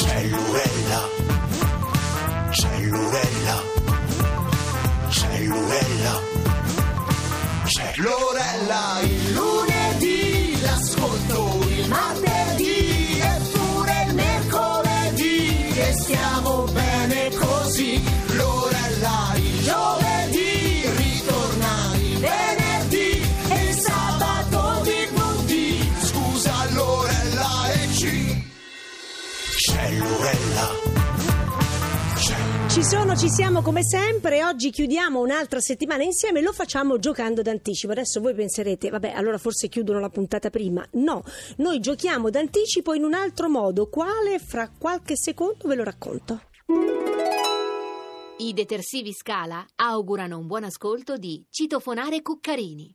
Cellurella, cellurella, cellurella, cellurella, il lunedì l'ascolto, il martedì e pure il mercoledì. E stiamo bene così. Ci sono, ci siamo come sempre. Oggi chiudiamo un'altra settimana insieme e lo facciamo giocando d'anticipo. Adesso voi penserete, vabbè, allora forse chiudono la puntata prima. No, noi giochiamo d'anticipo in un altro modo. Quale? Fra qualche secondo ve lo racconto. I detersivi Scala augurano un buon ascolto di Citofonare Cuccarini.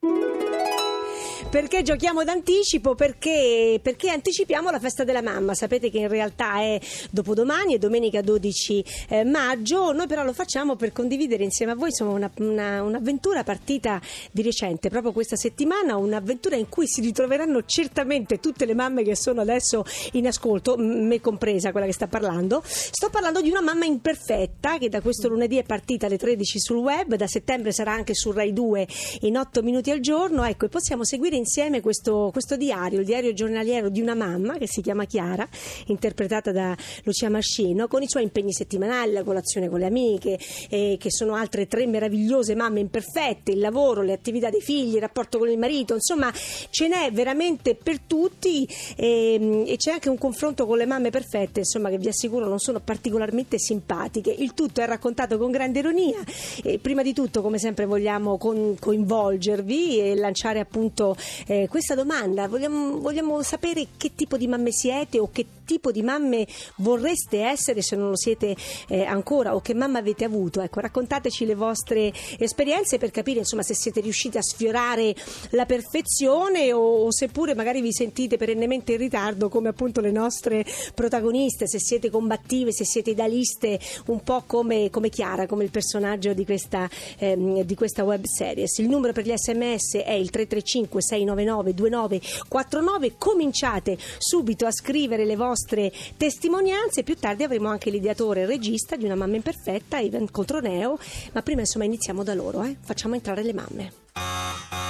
Perché giochiamo d'anticipo? Perché, perché anticipiamo la festa della mamma. Sapete che in realtà è dopodomani, è domenica 12 eh, maggio. Noi però lo facciamo per condividere insieme a voi insomma, una- una- un'avventura partita di recente, proprio questa settimana. Un'avventura in cui si ritroveranno certamente tutte le mamme che sono adesso in ascolto, me compresa quella che sta parlando. Sto parlando di una mamma imperfetta che da questo lunedì è partita alle 13 sul web, da settembre sarà anche su Rai 2 in 8 minuti al giorno. Ecco, e possiamo seguire insieme questo, questo diario, il diario giornaliero di una mamma che si chiama Chiara, interpretata da Lucia Mascino, con i suoi impegni settimanali, la colazione con le amiche, eh, che sono altre tre meravigliose mamme imperfette, il lavoro, le attività dei figli, il rapporto con il marito, insomma ce n'è veramente per tutti ehm, e c'è anche un confronto con le mamme perfette, insomma che vi assicuro non sono particolarmente simpatiche. Il tutto è raccontato con grande ironia e prima di tutto come sempre vogliamo con- coinvolgervi e lanciare appunto eh, questa domanda, vogliamo, vogliamo sapere che tipo di mamme siete o che tipo di mamme vorreste essere se non lo siete eh, ancora o che mamma avete avuto. Ecco, raccontateci le vostre esperienze per capire insomma se siete riusciti a sfiorare la perfezione o, o seppure magari vi sentite perennemente in ritardo come appunto le nostre protagoniste, se siete combattive, se siete idealiste, un po' come, come Chiara, come il personaggio di questa, ehm, di questa web series. Il numero per gli sms è il 335 699 2949. Cominciate subito a scrivere le vostre testimonianze. Più tardi avremo anche l'ideatore e regista di Una mamma imperfetta, Ivan Controneo. Ma prima insomma iniziamo da loro, eh. facciamo entrare le mamme.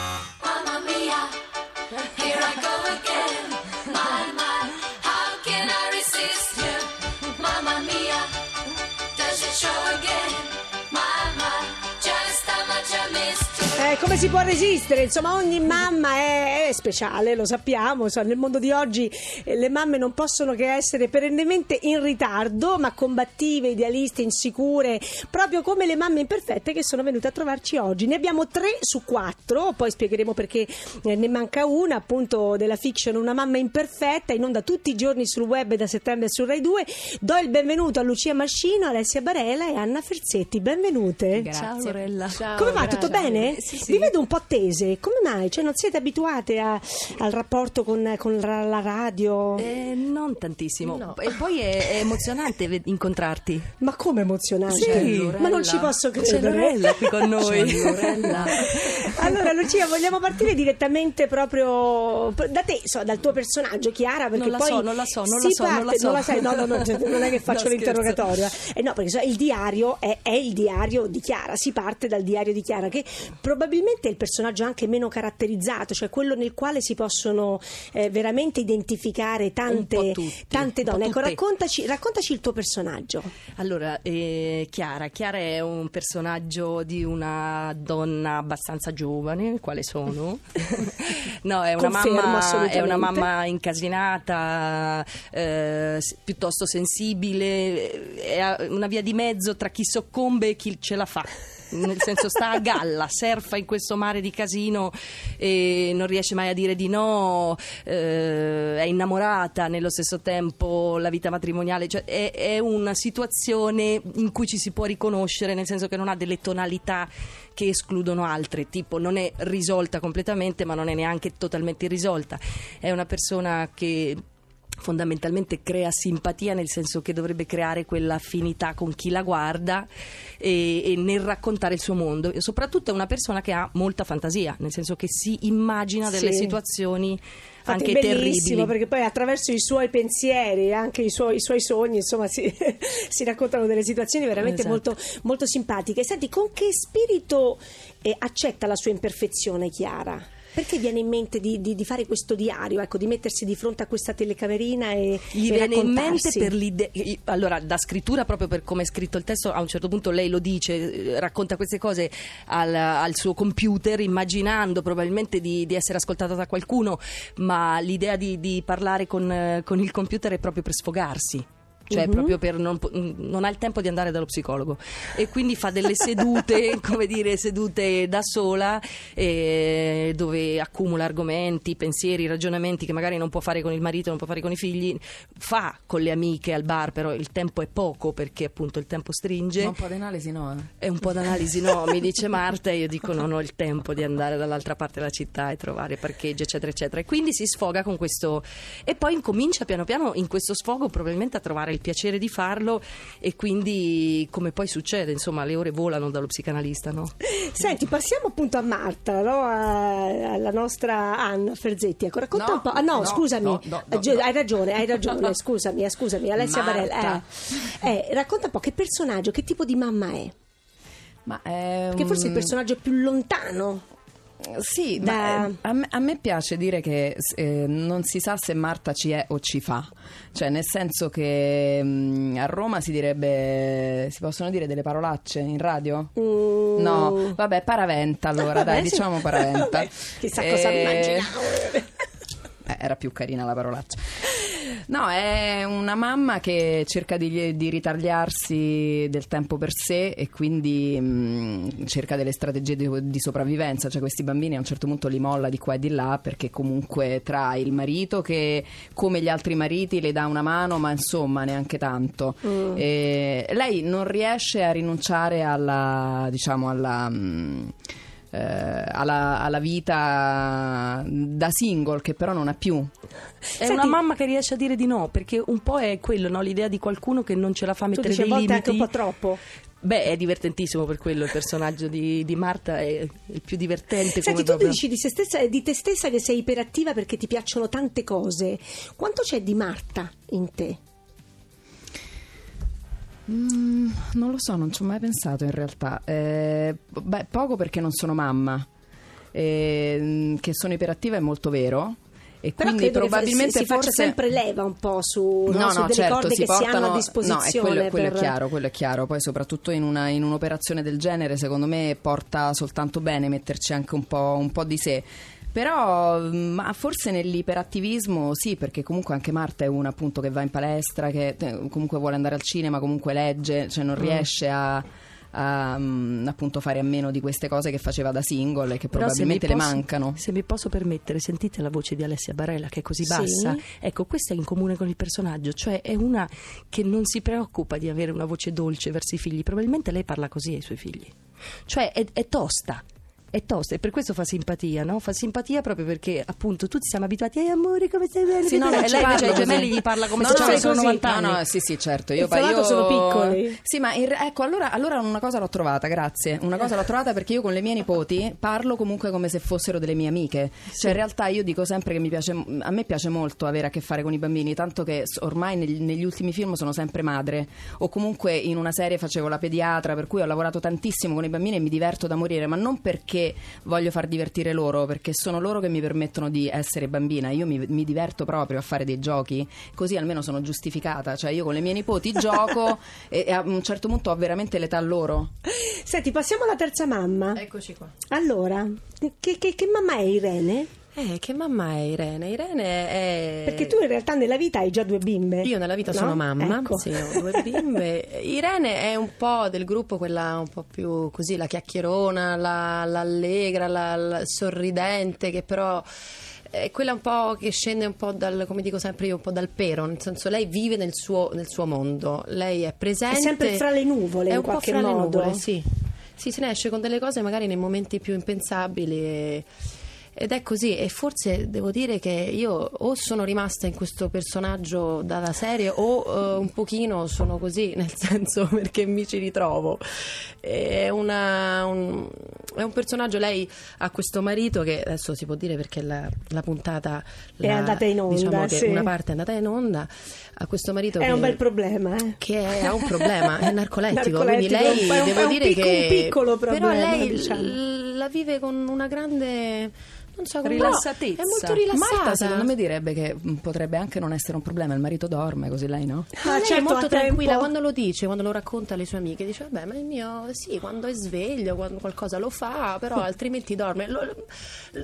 Eh, come si può resistere? Insomma, ogni mamma è, è speciale, lo sappiamo. Insomma, nel mondo di oggi eh, le mamme non possono che essere perennemente in ritardo, ma combattive, idealiste, insicure, proprio come le mamme imperfette che sono venute a trovarci oggi. Ne abbiamo tre su quattro, poi spiegheremo perché eh, ne manca una, appunto, della fiction Una mamma imperfetta, in onda tutti i giorni sul web da settembre su Rai 2. Do il benvenuto a Lucia Mascino, Alessia Barela e Anna Ferzetti. Benvenute. Ciao Lorella. Come va? Tutto bene? Sì, sì. Vi vedo un po' tese. Come mai? Cioè, non siete abituate a- al rapporto con, con la, la radio? Eh, non tantissimo. E poi è, è emozionante incontrarti. Ma come emozionante? Sì. Ma non ci posso C'è credere. Lorella qui con noi. C'è Lorella. allora, Lucia, vogliamo partire direttamente proprio da te, so, dal tuo personaggio, Chiara, perché Non la poi so, non la so, non la so, non la parte- so. sai, no, no, no, cioè, non è che faccio No, l'interrogatorio. Eh, no, perché so, il diario è, è il diario di Chiara, si parte dal diario di Chiara, che probabilmente è il personaggio anche meno caratterizzato, cioè quello nel quale si possono eh, veramente identificare tante, tutti, tante donne. Ecco, raccontaci, raccontaci il tuo personaggio. Allora, eh, Chiara. Chiara è un personaggio di una donna abbastanza giovane, quale sono? no, è una, Confermo, mamma, è una mamma incasinata, eh, piuttosto sensibile, è a- una via di mezzo tra chi soccombe e chi ce la fa. Nel senso sta a galla, surfa in questo mare di casino e non riesce mai a dire di no, eh, è innamorata nello stesso tempo, la vita matrimoniale, cioè è, è una situazione in cui ci si può riconoscere, nel senso che non ha delle tonalità che escludono altre, tipo non è risolta completamente ma non è neanche totalmente irrisolta, è una persona che fondamentalmente crea simpatia nel senso che dovrebbe creare quella affinità con chi la guarda e, e nel raccontare il suo mondo e soprattutto è una persona che ha molta fantasia nel senso che si immagina delle Sì. situazioni Infatti anche è bellissimo terribili. perché poi attraverso i suoi pensieri e anche i suoi, i suoi sogni, insomma, si, si raccontano delle situazioni veramente Esatto. molto, molto simpatiche. Senti, con che spirito eh, accetta la sua imperfezione, Chiara? Perché viene in mente di, di- di fare questo diario, ecco, di mettersi di fronte a questa telecamerina e, Gli e viene in mente per l'idea. Allora, da scrittura, proprio per come è scritto il testo, a un certo punto lei lo dice, eh, racconta queste cose al, al suo computer, immaginando probabilmente di, di essere ascoltata da qualcuno, ma l'idea di, di parlare con, eh, con il computer è proprio per sfogarsi. Cioè, Mhm. proprio per non, non ha il tempo di andare dallo psicologo e quindi fa delle sedute, come dire, sedute da sola, eh, dove accumula argomenti, pensieri, ragionamenti che magari non può fare con il marito, non può fare con i figli, fa con le amiche al bar, però il tempo è poco perché appunto il tempo stringe. Ma un po' di analisi no. eh. È un po' d'analisi, no, mi dice Marta e io dico non ho il tempo di andare dall'altra parte della città e trovare parcheggi, eccetera, eccetera. E quindi si sfoga con questo e poi incomincia piano piano in questo sfogo probabilmente a trovare il piacere di farlo e quindi come poi succede, insomma, le ore volano dallo psicanalista, no? Senti, passiamo appunto a Marta, no? A- alla nostra Anna Ferzetti. Ecco, racconta No, un po'. Ah, no, no, scusami, no, no, no, Eh, hai ragione, hai ragione. Scusami, eh, scusami, Alessia Marta. Barella. Eh, eh, racconta un po' che personaggio, che tipo di mamma è? Ma è Che forse è il un- personaggio più lontano. Sì, Da- eh, a, me, a me piace dire che eh, non si sa se Marta ci è o ci fa, cioè nel senso che mm, a Roma si direbbe, si possono dire delle parolacce in radio? Mm. No, vabbè, paraventa allora, dai, Vabbè, sì. diciamo paraventa. Vabbè, chissà cosa Eh, immaginavo. Eh, era più carina la parolaccia. No, è una mamma che cerca di, di ritagliarsi del tempo per sé e quindi mh, cerca delle strategie di, di sopravvivenza. Cioè, questi bambini a un certo punto li molla di qua e di là perché comunque tra il marito che, come gli altri mariti, le dà una mano, ma insomma neanche tanto. E lei non riesce a rinunciare alla, diciamo, alla. mh, eh, alla, alla vita da single che però non ha più È Senti- una mamma che riesce a dire di no, perché un po' è quello, no? l'idea di qualcuno che non ce la fa a Tu mettere dici a dei volte limiti. anche un po' troppo. Beh, è divertentissimo per quello, il personaggio di, di Marta è il più divertente. Senti, come tu proprio- dici di, se stessa, di te stessa che sei iperattiva perché ti piacciono tante cose. Quanto c'è di Marta in te? Mm, non lo so, non ci ho mai pensato in realtà. Eh, beh, poco perché non sono mamma. Eh, che sono iperattiva è molto vero. E Però quindi probabilmente si faccia forse... sempre leva un po' su, no, No, su no, delle certo, si che si portano... hanno a No, disposizione. è quello, quello per- è chiaro, quello è chiaro. Poi soprattutto in, una- in un'operazione del genere, secondo me porta soltanto bene metterci anche un po', un po' di sé. Però mm, ma forse nell'iperattivismo sì, perché comunque anche Marta è una appunto che va in palestra, che eh, comunque vuole andare al cinema, comunque legge, cioè Mm. non riesce a, a, mm, appunto fare a meno di queste cose che faceva da single e che Però probabilmente le posso- mancano. Se mi posso permettere, sentite la voce di Alessia Barella che è così Sì. bassa. Ecco, questa è in comune con il personaggio, cioè è una che non si preoccupa di avere una voce dolce verso i figli. Probabilmente lei parla così ai suoi figli. Cioè è, è tosta. È tosta e per questo fa simpatia, no? Fa simpatia proprio perché appunto tutti siamo abituati ai amori come stai bene. Sì, no, non lei invece ai gemelli così. gli parla come No, se no, avessero così. 90 anni. No, no, sì, sì, certo. Io, io- sono piccoli. Sì, ma in- ecco, allora, allora una cosa l'ho trovata, grazie. Una cosa l'ho trovata perché io con le mie nipoti parlo comunque come se fossero delle mie amiche. Cioè, in realtà io dico sempre che mi piace, a me piace molto avere a che fare con i bambini, tanto che ormai negli, negli ultimi film sono sempre madre. O comunque in una serie facevo la pediatra, per cui ho lavorato tantissimo con i bambini e mi diverto da morire, ma non perché voglio far divertire loro, perché sono loro che mi permettono di essere bambina. Io mi, mi diverto proprio a fare dei giochi, così almeno sono giustificata. Cioè, io con le mie nipoti gioco e, e a un certo punto ho veramente l'età loro. Senti, passiamo alla terza mamma. Eccoci qua. Allora, che, che- che mamma è Irene? Eh, che mamma è Irene? Irene è... Perché tu in realtà nella vita hai già due bimbe. Io nella vita no? sono mamma, Ecco. sì, ho due bimbe. Irene è un po' del gruppo quella un po' più così, la chiacchierona, la, l'allegra, la, la sorridente, che però è quella un po' che scende un po' dal, come dico sempre io, un po' dal pero, nel senso lei vive nel suo, nel suo mondo, lei è presente. È sempre fra le nuvole, È un po' fra le modo. nuvole, sì. Sì, se ne esce con delle cose magari nei momenti più impensabili e- ed è così e forse devo dire che io o sono rimasta in questo personaggio dalla serie o eh, un pochino sono così, nel senso perché mi ci ritrovo. È una, un- è un personaggio, lei ha questo marito che adesso si può dire perché la, la puntata È la- andata in onda, Diciamo che sì. una parte è andata in onda. Ha questo marito È che un bel problema, eh. che è- ha un problema, è narcolettico, quindi Narcolettico, lei è un- devo è un dire pic- che un piccolo però problema, lei diciamo. la vive con una grande non so, Rilassatezza. È molto rilassata. Marta secondo me direbbe che mm, potrebbe anche non essere un problema, il marito dorme così lei no? Ma Ah, lei certo, è molto a tempo. tranquilla quando lo dice, quando lo racconta alle sue amiche, dice vabbè ma il mio sì, quando è sveglio, quando qualcosa lo fa, però altrimenti dorme. Lo- lo-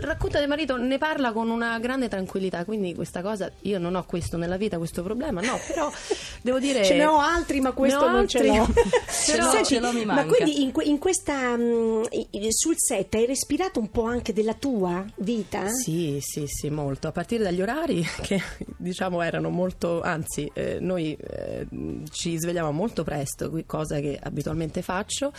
racconta del marito, ne parla con una grande tranquillità, quindi questa cosa, io non ho questo nella vita, questo problema, no, però devo dire... Ce ne ho altri, ma questo non ce altri. l'ho. Ce l'ho, Senti, ce l'ho, mi ma manca. quindi in, in questa mm, i- i- sul set hai respirato un po' anche della tua vita? Sì, sì, sì, molto. A partire dagli orari che diciamo erano molto, anzi, eh, noi eh, ci svegliamo molto presto, qui- cosa che abitualmente faccio.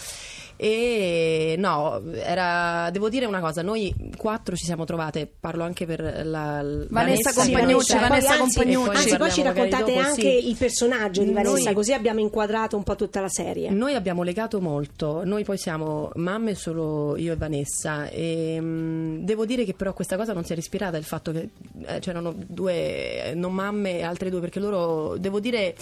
E no, era, devo dire una cosa, noi quattro ci siamo trovate, parlo anche per la Vanessa Sì, Compagnucci, Vanessa, Vanessa Compagnucci. Poi Anzi, ci poi ci raccontate dopo, anche sì. il personaggio di Noi- Vanessa, così abbiamo inquadrato un po' tutta la serie. Noi abbiamo legato molto, noi poi siamo mamme solo io e Vanessa e mm, devo dire che però questa cosa non si è ispirata il fatto che eh, c'erano due eh, non mamme e altre due perché loro, devo dire,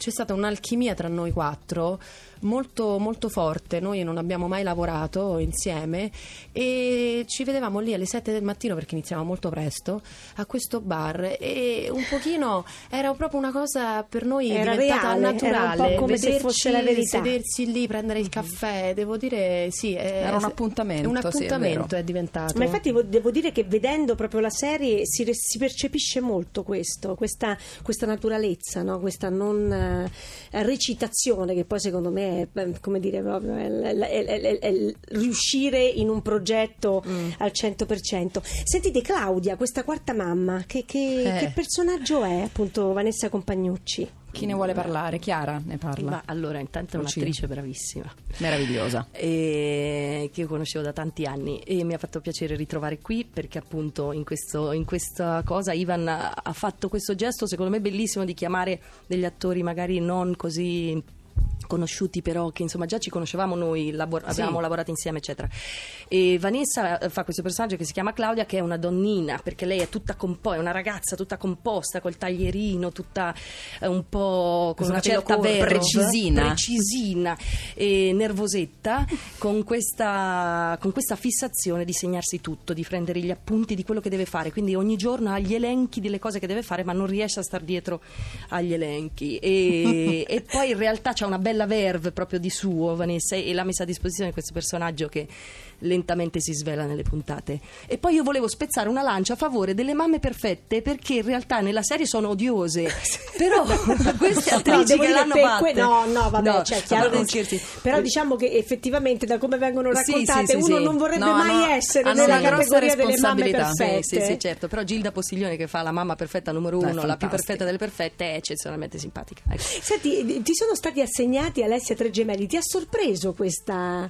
c'è stata un'alchimia tra noi quattro molto, molto forte, noi non abbiamo mai lavorato insieme e ci vedevamo lì alle 7 del mattino perché iniziamo molto presto a questo bar e un pochino era proprio una cosa per noi Era diventata reale, era un naturale po' come se vederci, fosse la verità. sedersi lì, prendere il caffè, devo dire sì. È, Era un appuntamento, un sì, è appuntamento è diventato. Ma infatti vo- devo dire che vedendo proprio la serie si, si percepisce molto questo, questa, questa naturalezza, no? questa non eh, recitazione che poi secondo me è, come dire, proprio è, è- è- è- riuscire in un progetto Mm. al 100%. Sentite Claudia, questa quarta mamma, che, che- Eh. che personaggio è appunto Vanessa Compagnucci? Chi ne vuole parlare? Chiara ne parla. Ma allora, intanto è un'attrice bravissima. Meravigliosa. e che io conoscevo da tanti anni e mi ha fatto piacere ritrovare qui perché appunto in, questo- in questa cosa Ivan ha, ha fatto questo gesto secondo me bellissimo di chiamare degli attori magari non così conosciuti però che insomma già ci conoscevamo noi labor- abbiamo lavorato insieme eccetera e Vanessa eh, fa questo personaggio che si chiama Claudia che è una donnina perché lei è tutta composta è una ragazza tutta composta col taglierino tutta eh, un po' con una certa verve Precisina. precisina e nervosetta con questa, con questa fissazione di segnarsi tutto, di prendere gli appunti di quello che deve fare. Quindi ogni giorno ha gli elenchi delle cose che deve fare, ma non riesce a star dietro agli elenchi. E, e poi in realtà c'ha una bella verve proprio di suo, Vanessa, e l'ha messa a disposizione di questo personaggio che lentamente si svela nelle puntate. E poi io volevo spezzare una lancia a favore delle mamme perfette perché in realtà nella serie sono odiose. Però queste No, attrici devo che l'hanno per fatte que- no, no, vabbè, No, cioè, chiaro, non- scherzi. però diciamo che effettivamente da come vengono raccontate sì, sì, uno sì. non vorrebbe No, mai hanno- essere hanno nella categoria delle mamme responsabilità. perfette. Sì, sì, certo. Però Gilda Posiglione, che fa la mamma perfetta numero uno, la più perfetta delle perfette, è eccezionalmente simpatica. Ecco. Senti, ti sono stati assegnati Alessia Tre Gemelli, ti ha sorpreso questa,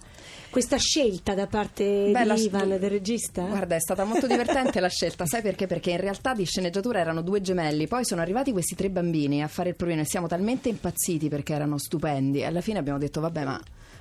questa scelta da parte Beh, di Ivan, del regista? Guarda, è stata molto divertente la scelta, sai perché? Perché in realtà di sceneggiatura erano due gemelli, poi sono arrivati questi tre bambini a fare il provino e siamo talmente impazziti perché erano stupendi. Alla fine abbiamo detto, vabbè, ma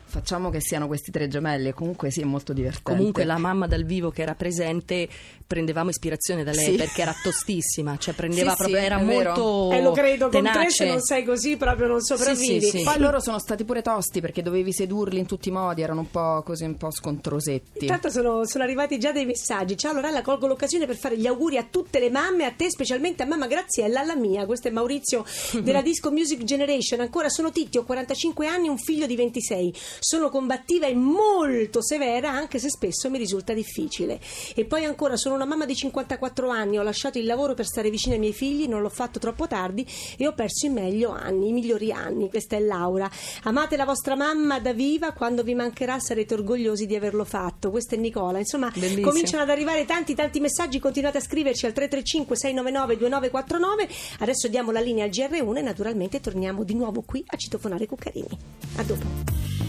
facciamo che siano questi tre gemelli e comunque sì, è molto divertente. Comunque la mamma dal vivo che era presente prendevamo ispirazione da lei Sì. perché era tostissima, cioè prendeva Sì, proprio, sì, era molto Eh, lo credo, con tenace. tre se non sei così proprio non sopravvivi. Sì, sì, sì. Poi loro sono stati pure tosti perché dovevi sedurli in tutti i modi, erano un po' così, un po' scontrosetti. Intanto sono, sono arrivati già dei messaggi. Ciao Lorella, colgo l'occasione per fare gli auguri a tutte le mamme, a te specialmente a mamma Graziella, alla mia. Questo è Maurizio della Disco Music Generation. Ancora sono Titti, ho 45 anni, un figlio di 26. Sono combattiva e molto severa, anche se spesso mi risulta difficile. E poi ancora sono una mamma di 54 anni, ho lasciato il lavoro per stare vicino ai miei figli, non l'ho fatto troppo tardi e ho perso i meglio anni, i migliori anni. Questa è Laura. Amate la vostra mamma da viva, quando vi mancherà sarete orgogliosi di averlo fatto. Questo è Nicola. Insomma, Bellissimo. cominciano ad arrivare tanti tanti messaggi, continuate a scriverci al 335 699 2949. Adesso diamo la linea al GR1 e naturalmente torniamo di nuovo qui a citofonare Cuccarini. A dopo.